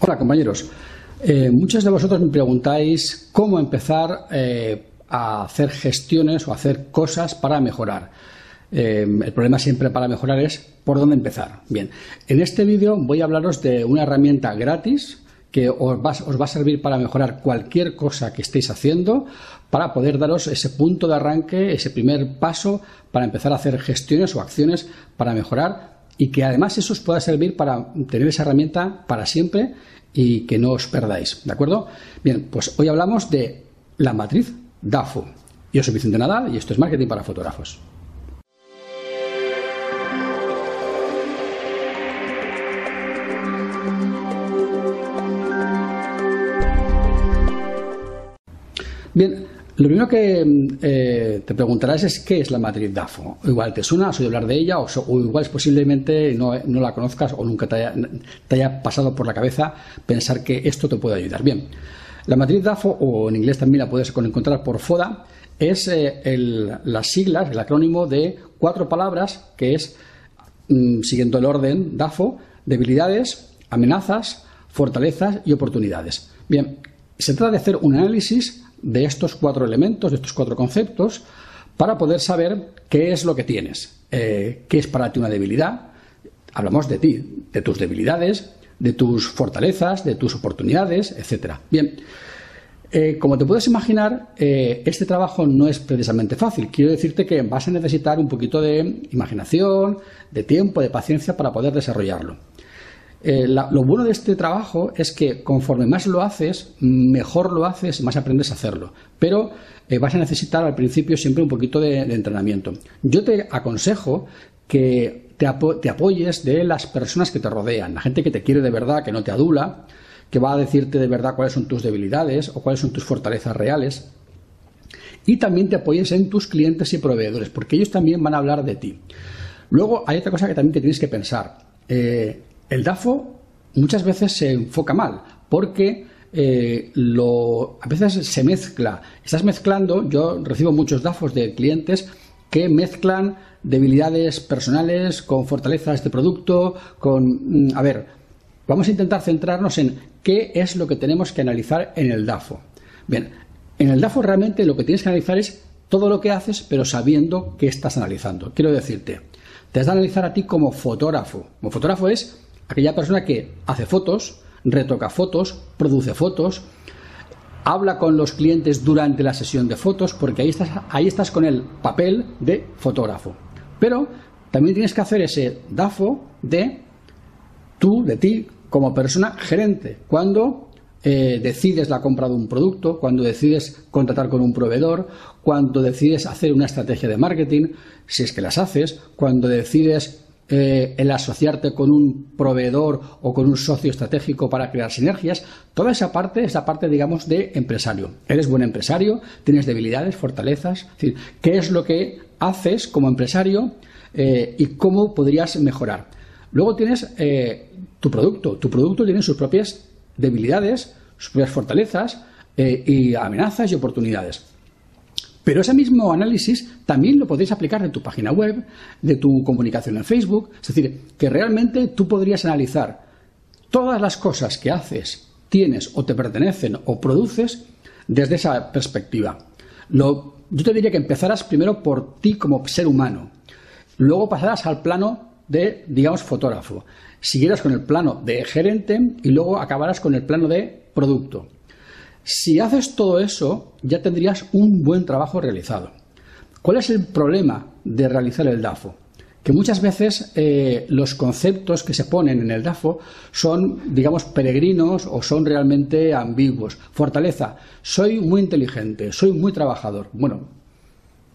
Hola compañeros, eh, muchos de vosotros me preguntáis cómo empezar eh, a hacer gestiones o hacer cosas para mejorar. Eh, el problema siempre para mejorar es por dónde empezar. Bien, en este vídeo voy a hablaros de una herramienta gratis que os va, os va, a servir para mejorar cualquier cosa que estéis haciendo, para poder daros ese punto de arranque, ese primer paso para empezar a hacer gestiones o acciones para mejorar y que además eso os pueda servir para tener esa herramienta para siempre y que no os perdáis, ¿de acuerdo? Bien, pues hoy hablamos de la matriz DAFO. Yo soy Vicente Nadal y esto es Marketing para Fotógrafos. Bien, lo primero que eh, te preguntarás es qué es la matriz DAFO. Igual te suena, has oído hablar de ella, o, igual es posiblemente no, la conozcas o nunca te haya, pasado por la cabeza pensar que esto te puede ayudar. Bien, la matriz DAFO, o en inglés también la puedes encontrar por FODA, es eh, las siglas, el acrónimo de cuatro palabras que es, mm, siguiendo el orden DAFO, debilidades, amenazas, fortalezas y oportunidades. Bien, se trata de hacer un análisis de estos cuatro elementos, de estos cuatro conceptos, para poder saber qué es lo que tienes, eh, qué es para ti una debilidad. Hablamos de ti, de tus debilidades, de tus fortalezas, de tus oportunidades, etc. Bien, eh, como te puedes imaginar, eh, este trabajo no es precisamente fácil. Quiero decirte que vas a necesitar un poquito de imaginación, de tiempo, de paciencia para poder desarrollarlo. Eh, lo bueno de este trabajo es que conforme más lo haces, mejor lo haces y más aprendes a hacerlo. Pero eh, vas a necesitar al principio siempre un poquito de, entrenamiento. Yo te aconsejo que te, apoyes de las personas que te rodean, la gente que te quiere de verdad, que no te adula, que va a decirte de verdad cuáles son tus debilidades o cuáles son tus fortalezas reales. Y también te apoyes en tus clientes y proveedores, porque ellos también van a hablar de ti. Luego hay otra cosa que también te tienes que pensar. Eh, el DAFO muchas veces se enfoca mal porque eh, a veces se mezcla. Estás mezclando, yo recibo muchos DAFOs de clientes que mezclan debilidades personales con fortalezas de producto, con... Mm, a ver, vamos a intentar centrarnos en qué es lo que tenemos que analizar en el DAFO. Bien, en el DAFO realmente lo que tienes que analizar es todo lo que haces, pero sabiendo qué estás analizando. Quiero decirte, te has de analizar a ti como fotógrafo. Como fotógrafo es aquella persona que hace fotos, retoca fotos, produce fotos, habla con los clientes durante la sesión de fotos, porque ahí estás, ahí estás con el papel de fotógrafo. Pero también tienes que hacer ese DAFO de tú, de ti, como persona gerente, cuando eh, decides la compra de un producto, cuando decides contratar con un proveedor, cuando decides hacer una estrategia de marketing, si es que las haces, cuando decides eh, el asociarte con un proveedor o con un socio estratégico para crear sinergias, toda esa parte es la parte, digamos, de empresario. Eres buen empresario, tienes debilidades, fortalezas, es decir, qué es lo que haces como empresario eh, y cómo podrías mejorar. Luego tienes eh, tu producto. Tu producto tiene sus propias debilidades, sus propias fortalezas y amenazas y oportunidades. Pero ese mismo análisis también lo podéis aplicar de tu página web, de tu comunicación en Facebook. Es decir, que realmente tú podrías analizar todas las cosas que haces, tienes o te pertenecen o produces desde esa perspectiva. yo te diría que empezaras primero por ti como ser humano. Luego pasarás al plano de, digamos, fotógrafo. Siguieras con el plano de gerente y luego acabarás con el plano de producto. Si haces todo eso, ya tendrías un buen trabajo realizado. ¿Cuál es el problema de realizar el DAFO? Que muchas veces eh, los conceptos que se ponen en el DAFO son, digamos, peregrinos o son realmente ambiguos. Fortaleza, soy muy inteligente, soy muy trabajador. Bueno,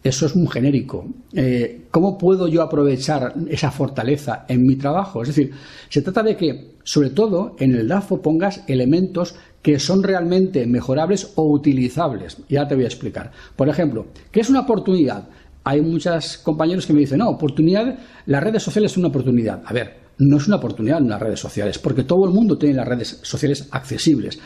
eso es muy genérico. Eh, ¿Cómo puedo yo aprovechar esa fortaleza en mi trabajo? Es decir, se trata de que, sobre todo, en el DAFO pongas elementos que son realmente mejorables o utilizables. Ya te voy a explicar. Por ejemplo, ¿qué es una oportunidad? Hay muchos compañeros que me dicen, no, oportunidad, las redes sociales son una oportunidad. A ver, no es una oportunidad en las redes sociales, porque todo el mundo tiene las redes sociales accesibles.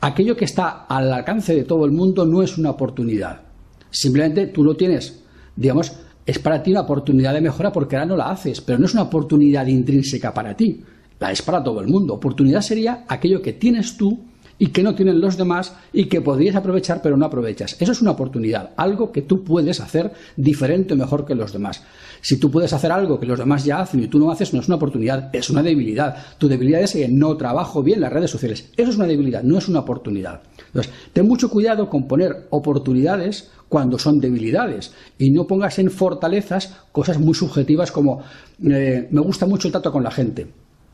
Aquello que está al alcance de todo el mundo no es una oportunidad. Simplemente tú lo tienes, digamos, es para ti una oportunidad de mejora porque ahora no la haces, pero no es una oportunidad intrínseca para ti. la es para todo el mundo. Oportunidad sería aquello que tienes tú y que no tienen los demás y que podrías aprovechar pero no aprovechas. Eso es una oportunidad, algo que tú puedes hacer diferente o mejor que los demás. Si tú puedes hacer algo que los demás ya hacen y tú no haces, no es una oportunidad, es una debilidad. Tu debilidad es que no trabajo bien las redes sociales. Eso es una debilidad, no es una oportunidad. Entonces, ten mucho cuidado con poner oportunidades cuando son debilidades y no pongas en fortalezas cosas muy subjetivas como eh, me gusta mucho el trato con la gente.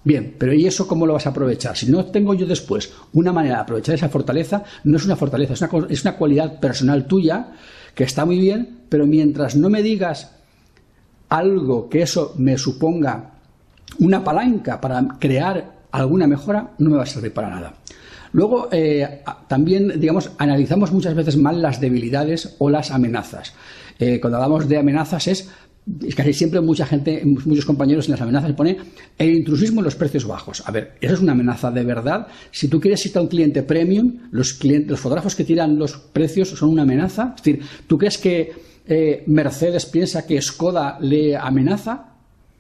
Bien, pero ¿y eso cómo lo vas a aprovechar? Si no tengo yo después una manera de aprovechar esa fortaleza, no es una fortaleza, es una, cualidad personal tuya que está muy bien, pero mientras no me digas algo que eso me suponga una palanca para crear alguna mejora, no me va a servir para nada. Luego, eh, también, digamos, analizamos muchas veces mal las debilidades o las amenazas. Eh, cuando hablamos de amenazas es casi siempre mucha gente, muchos compañeros en las amenazas pone el intrusismo en los precios bajos. A ver, eso es una amenaza de verdad. Si tú quieres ir a un cliente premium, los, los fotógrafos que tiran los precios son una amenaza. Es decir, ¿tú crees que eh, Mercedes piensa que Skoda le amenaza?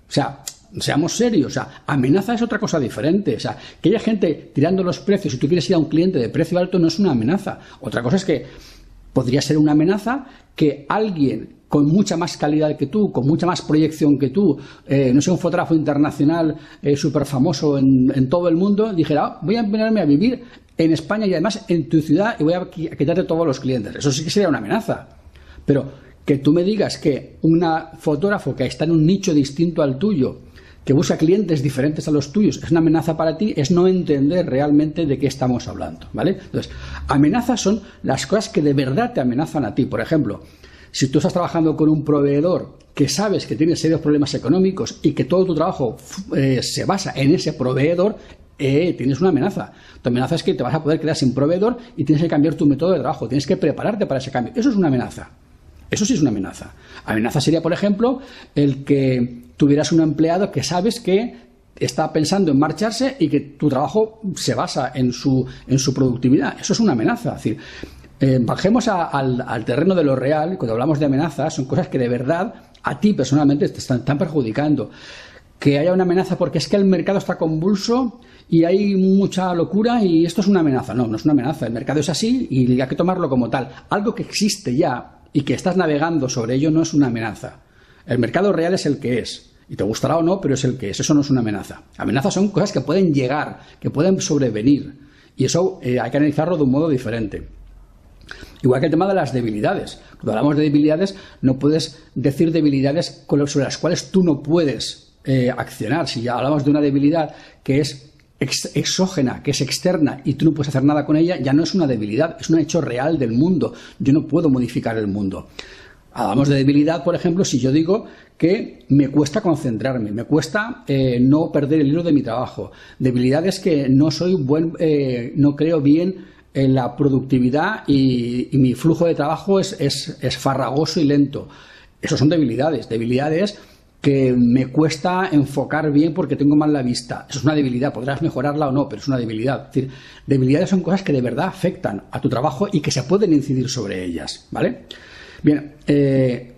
O sea, seamos serios, o sea, amenaza es otra cosa diferente. O sea, que haya gente tirando los precios y tú quieres ir a un cliente de precio alto no es una amenaza. Otra cosa es que podría ser una amenaza que alguien con mucha más calidad que tú, con mucha más proyección que tú, eh, no sé, un fotógrafo internacional eh, súper famoso en, todo el mundo, dijera, ah, voy a venirme a vivir en España y además en tu ciudad y voy a, quitarte todos los clientes. Eso sí que sería una amenaza. Pero que tú me digas que un fotógrafo que está en un nicho distinto al tuyo, que busca clientes diferentes a los tuyos, es una amenaza para ti, es no entender realmente de qué estamos hablando, ¿vale? Entonces, amenazas son las cosas que de verdad te amenazan a ti. Por ejemplo, si tú estás trabajando con un proveedor que sabes que tiene serios problemas económicos y que todo tu trabajo eh, se basa en ese proveedor, eh, tienes una amenaza. Tu amenaza es que te vas a poder quedar sin proveedor y tienes que cambiar tu método de trabajo, tienes que prepararte para ese cambio. Eso es una amenaza. Eso sí es una amenaza. Amenaza sería, por ejemplo, el que tuvieras un empleado que sabes que está pensando en marcharse y que tu trabajo se basa en su, en su productividad. Eso es una amenaza. Es decir, eh, bajemos al, terreno de lo real, cuando hablamos de amenazas, son cosas que de verdad a ti personalmente te están, perjudicando. Que haya una amenaza porque es que el mercado está convulso y hay mucha locura y esto es una amenaza. No, no es una amenaza. El mercado es así y hay que tomarlo como tal. Algo que existe ya y que estás navegando sobre ello no es una amenaza. El mercado real es el que es. Y te gustará o no, pero es el que es. Eso no es una amenaza. Amenazas son cosas que pueden llegar, que pueden sobrevenir. Y eso eh, hay que analizarlo de un modo diferente. Igual que el tema de las debilidades. Cuando hablamos de debilidades, no puedes decir debilidades sobre las cuales tú no puedes eh, accionar. Si ya hablamos de una debilidad que es exógena, que es externa y tú no puedes hacer nada con ella, ya no es una debilidad, es un hecho real del mundo. Yo no puedo modificar el mundo. Hablamos de debilidad, por ejemplo, si yo digo que me cuesta concentrarme, me cuesta eh, no perder el hilo de mi trabajo. Debilidad es que no soy buen, eh, no creo bien en la productividad y, mi flujo de trabajo es, es, farragoso y lento. Esas son debilidades, debilidades que me cuesta enfocar bien porque tengo mal la vista. Eso es una debilidad, podrás mejorarla o no, pero es una debilidad. Es decir, debilidades son cosas que de verdad afectan a tu trabajo y que se pueden incidir sobre ellas, ¿vale? Bien, eh,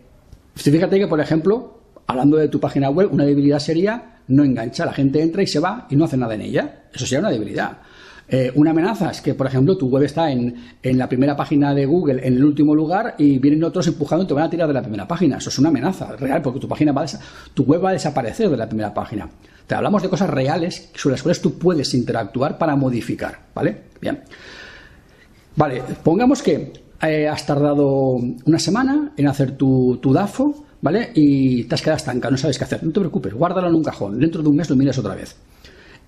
fíjate que, por ejemplo, hablando de tu página web, una debilidad sería no engancha, la gente entra y se va y no hace nada en ella. Eso sería una debilidad. Eh, una amenaza es que, por ejemplo, tu web está en, la primera página de Google en el último lugar y vienen otros empujando y te van a tirar de la primera página. Eso es una amenaza real porque tu, página va tu web va a desaparecer de la primera página. Te hablamos de cosas reales sobre las cuales tú puedes interactuar para modificar. ¿Vale? Bien. Vale, pongamos que eh, has tardado una semana en hacer tu, tu DAFO, ¿vale? Y te has quedado estancado, no sabes qué hacer. No te preocupes, guárdalo en un cajón. Dentro de un mes lo miras otra vez.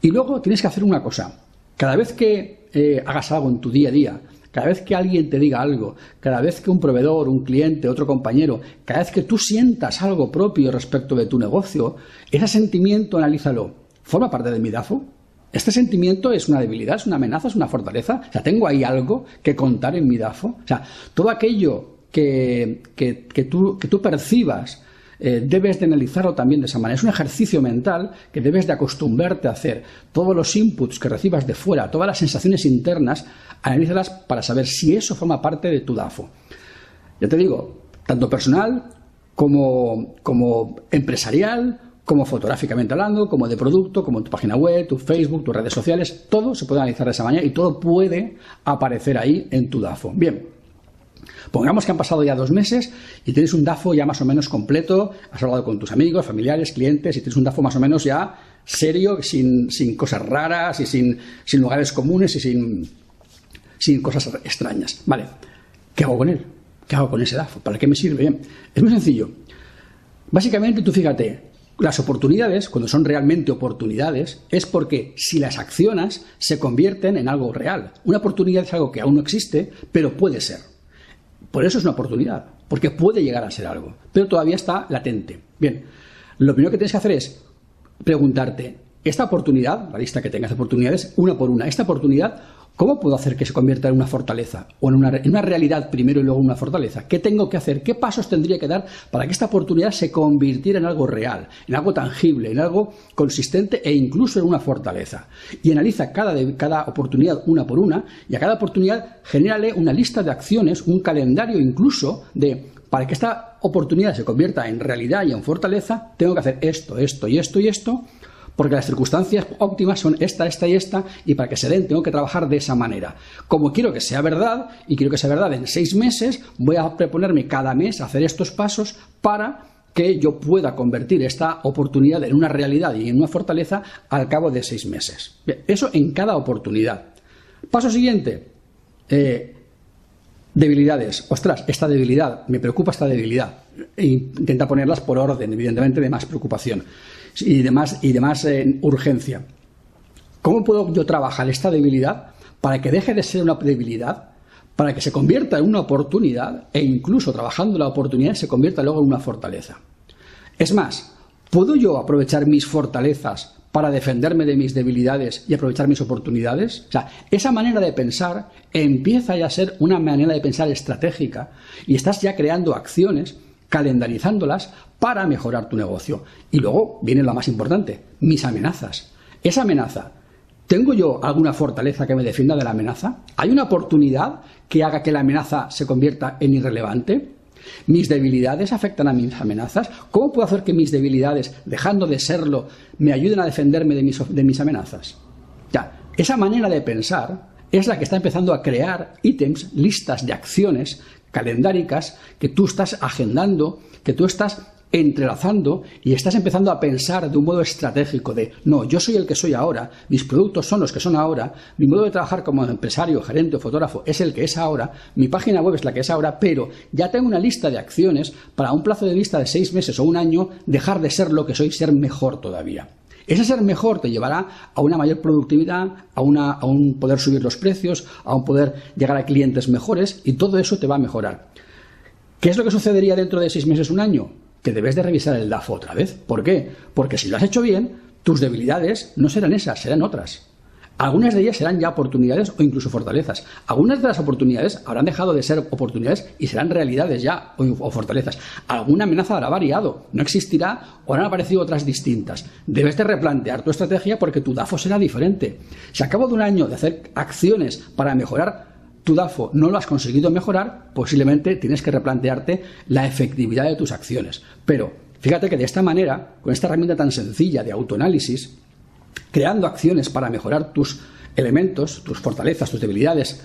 Y luego tienes que hacer una cosa cada vez que eh, hagas algo en tu día a día, cada vez que alguien te diga algo, cada vez que un proveedor, un cliente, otro compañero, cada vez que tú sientas algo propio respecto de tu negocio, ese sentimiento analízalo. ¿Forma parte de mi DAFO? ¿Este sentimiento es una debilidad, es una amenaza, es una fortaleza? O sea, ¿tengo ahí algo que contar en mi DAFO? O sea, todo aquello que, que, tú, que tú percibas eh, debes de analizarlo también de esa manera. Es un ejercicio mental que debes de acostumbrarte a hacer. Todos los inputs que recibas de fuera, todas las sensaciones internas, analízalas para saber si eso forma parte de tu DAFO. Ya te digo, tanto personal como, como empresarial, como fotográficamente hablando, como de producto, como tu página web, tu Facebook, tus redes sociales, todo se puede analizar de esa manera y todo puede aparecer ahí en tu DAFO. Bien, Pongamos que han pasado ya dos meses y tienes un DAFO ya más o menos completo, has hablado con tus amigos, familiares, clientes y tienes un DAFO más o menos ya serio, sin, cosas raras y sin, lugares comunes y sin, sin cosas extrañas. Vale, ¿qué hago con él? ¿Qué hago con ese DAFO? ¿Para qué me sirve? Es muy sencillo. Básicamente tú fíjate, las oportunidades, cuando son realmente oportunidades, es porque si las accionas se convierten en algo real. Una oportunidad es algo que aún no existe, pero puede ser. Por eso es una oportunidad, porque puede llegar a ser algo, pero todavía está latente. Bien, lo primero que tienes que hacer es preguntarte, esta oportunidad, la lista que tengas de oportunidades, una por una, esta oportunidad ¿Cómo puedo hacer que se convierta en una fortaleza o en una, realidad primero y luego en una fortaleza? ¿Qué tengo que hacer? ¿Qué pasos tendría que dar para que esta oportunidad se convirtiera en algo real, en algo tangible, en algo consistente e incluso en una fortaleza? Y analiza cada, cada oportunidad una por una y a cada oportunidad genérale una lista de acciones, un calendario incluso de para que esta oportunidad se convierta en realidad y en fortaleza, tengo que hacer esto, esto y esto y esto porque las circunstancias óptimas son esta, esta y esta, y para que se den tengo que trabajar de esa manera. Como quiero que sea verdad, y quiero que sea verdad en seis meses, voy a proponerme cada mes hacer estos pasos para que yo pueda convertir esta oportunidad en una realidad y en una fortaleza al cabo de seis meses. eso en cada oportunidad. Paso siguiente. Eh, debilidades. Ostras, esta debilidad, me preocupa esta debilidad. E intenta ponerlas por orden, evidentemente, de más preocupación y demás y demás eh, urgencia. ¿Cómo puedo yo trabajar esta debilidad para que deje de ser una debilidad, para que se convierta en una oportunidad e incluso trabajando la oportunidad se convierta luego en una fortaleza? Es más, ¿puedo yo aprovechar mis fortalezas para defenderme de mis debilidades y aprovechar mis oportunidades? O sea, esa manera de pensar empieza ya a ser una manera de pensar estratégica y estás ya creando acciones calendarizándolas para mejorar tu negocio. Y luego viene lo más importante, mis amenazas. Esa amenaza, ¿tengo yo alguna fortaleza que me defienda de la amenaza? ¿Hay una oportunidad que haga que la amenaza se convierta en irrelevante? ¿Mis debilidades afectan a mis amenazas? ¿Cómo puedo hacer que mis debilidades, dejando de serlo, me ayuden a defenderme de mis, de mis amenazas? Ya, esa manera de pensar es la que está empezando a crear ítems, listas de acciones calendáricas que tú estás agendando, que tú estás entrelazando y estás empezando a pensar de un modo estratégico de, no, yo soy el que soy ahora, mis productos son los que son ahora, mi modo de trabajar como empresario, gerente o fotógrafo es el que es ahora, mi página web es la que es ahora, pero ya tengo una lista de acciones para un plazo de vista de seis meses o un año dejar de ser lo que soy, ser mejor todavía. Ese ser mejor te llevará a una mayor productividad, a, a un poder subir los precios, a un poder llegar a clientes mejores y todo eso te va a mejorar. ¿Qué es lo que sucedería dentro de seis meses, un año? que debes de revisar el DAFO otra vez. ¿Por qué? Porque si lo has hecho bien, tus debilidades no serán esas, serán otras. Algunas de ellas serán ya oportunidades o incluso fortalezas. Algunas de las oportunidades habrán dejado de ser oportunidades y serán realidades ya o, fortalezas. Alguna amenaza habrá variado, no existirá o habrán aparecido otras distintas. Debes de replantear tu estrategia porque tu DAFO será diferente. Si a cabo de un año de hacer acciones para mejorar tu DAFO no lo has conseguido mejorar, posiblemente tienes que replantearte la efectividad de tus acciones. Pero fíjate que de esta manera, con esta herramienta tan sencilla de autoanálisis, creando acciones para mejorar tus elementos, tus fortalezas, tus debilidades,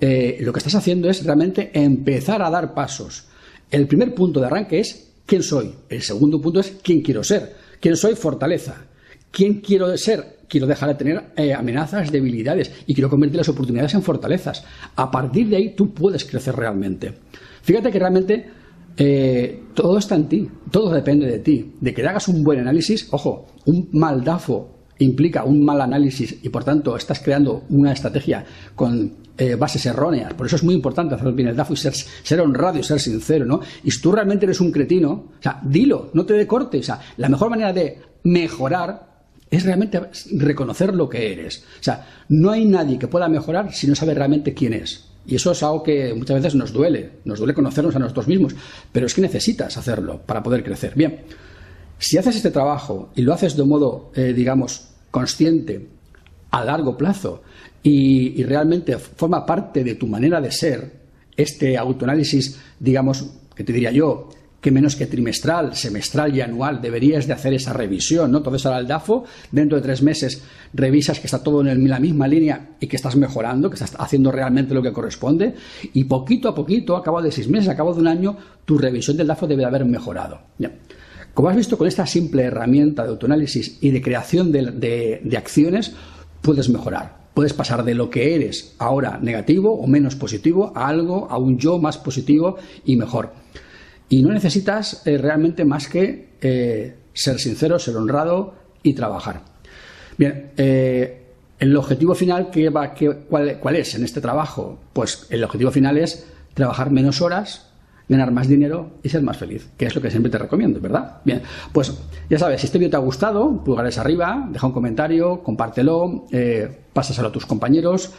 eh, lo que estás haciendo es realmente empezar a dar pasos. El primer punto de arranque es quién soy. El segundo punto es quién quiero ser. ¿Quién soy? Fortaleza. ¿Quién quiero ser? quiero dejar de tener eh, amenazas, debilidades y quiero convertir las oportunidades en fortalezas. A partir de ahí tú puedes crecer realmente. Fíjate que realmente eh, todo está en ti, todo depende de ti, de que hagas un buen análisis. Ojo, un mal DAFO implica un mal análisis y por tanto estás creando una estrategia con eh, bases erróneas. Por eso es muy importante hacer bien el DAFO y ser, ser, honrado y ser sincero, ¿no? Y si tú realmente eres un cretino, o sea, dilo, no te dé corte. O sea, la mejor manera de mejorar es realmente reconocer lo que eres. O sea, no hay nadie que pueda mejorar si no sabe realmente quién es. Y eso es algo que muchas veces nos duele, nos duele conocernos a nosotros mismos, pero es que necesitas hacerlo para poder crecer. Bien, si haces este trabajo y lo haces de modo, eh, digamos, consciente, a largo plazo, y, y realmente forma parte de tu manera de ser, este autoanálisis, digamos, que te diría yo, que menos que trimestral, semestral y anual deberías de hacer esa revisión, ¿no? Entonces ahora el DAFO, dentro de tres meses, revisas que está todo en la misma línea y que estás mejorando, que estás haciendo realmente lo que corresponde, y poquito a poquito, a cabo de seis meses, a cabo de un año, tu revisión del DAFO debe haber mejorado. Como has visto, con esta simple herramienta de autoanálisis y de creación de acciones, puedes mejorar. Puedes pasar de lo que eres ahora negativo o menos positivo a algo, a un yo más positivo y mejor. Y no necesitas eh, realmente más que eh, ser sincero, ser honrado y trabajar. Bien, eh, el objetivo final, va, cuál, es en este trabajo? Pues el objetivo final es trabajar menos horas, ganar más dinero y ser más feliz, que es lo que siempre te recomiendo, ¿verdad? Bien, pues ya sabes, si este vídeo te ha gustado, pulgares arriba, deja un comentario, compártelo, pásaselo a tus compañeros,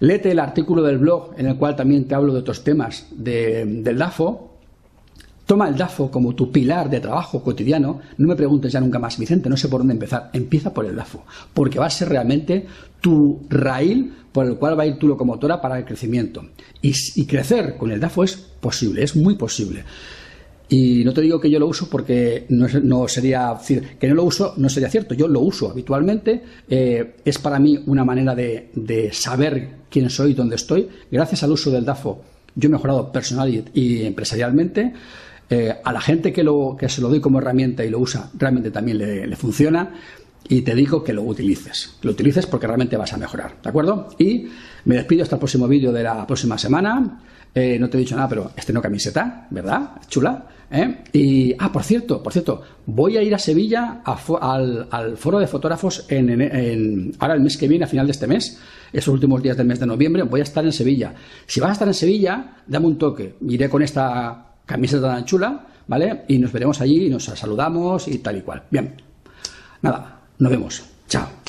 léete el artículo del blog en el cual también te hablo de otros temas del DAFO, Toma el DAFO como tu pilar de trabajo cotidiano. No me preguntes ya nunca más, Vicente, no sé por dónde empezar. Empieza por el DAFO, porque va a ser realmente tu raíl por el cual va a ir tu locomotora para el crecimiento. Y, crecer con el DAFO es posible, es muy posible. Y no te digo que yo lo uso porque no, sería decir, que no lo uso no sería cierto. Yo lo uso habitualmente. Eh, es para mí una manera de, saber quién soy y dónde estoy. Gracias al uso del DAFO, yo he mejorado personal y empresarialmente. Eh, a la gente que, lo, que se lo doy como herramienta y lo usa, realmente también le, funciona. Y te digo que lo utilices. Lo utilices porque realmente vas a mejorar. ¿De acuerdo? Y me despido hasta el próximo vídeo de la próxima semana. Eh, no te he dicho nada, pero este no camiseta, ¿verdad? Chula. ¿eh? Y, ah, por cierto, por cierto, voy a ir a Sevilla al, foro de fotógrafos en, ahora el mes que viene, a final de este mes, esos últimos días del mes de noviembre, voy a estar en Sevilla. Si vas a estar en Sevilla, dame un toque. Iré con esta camiseta tan chula, ¿vale? Y nos veremos allí y nos saludamos y tal y cual. Bien, nada, nos vemos. Chao.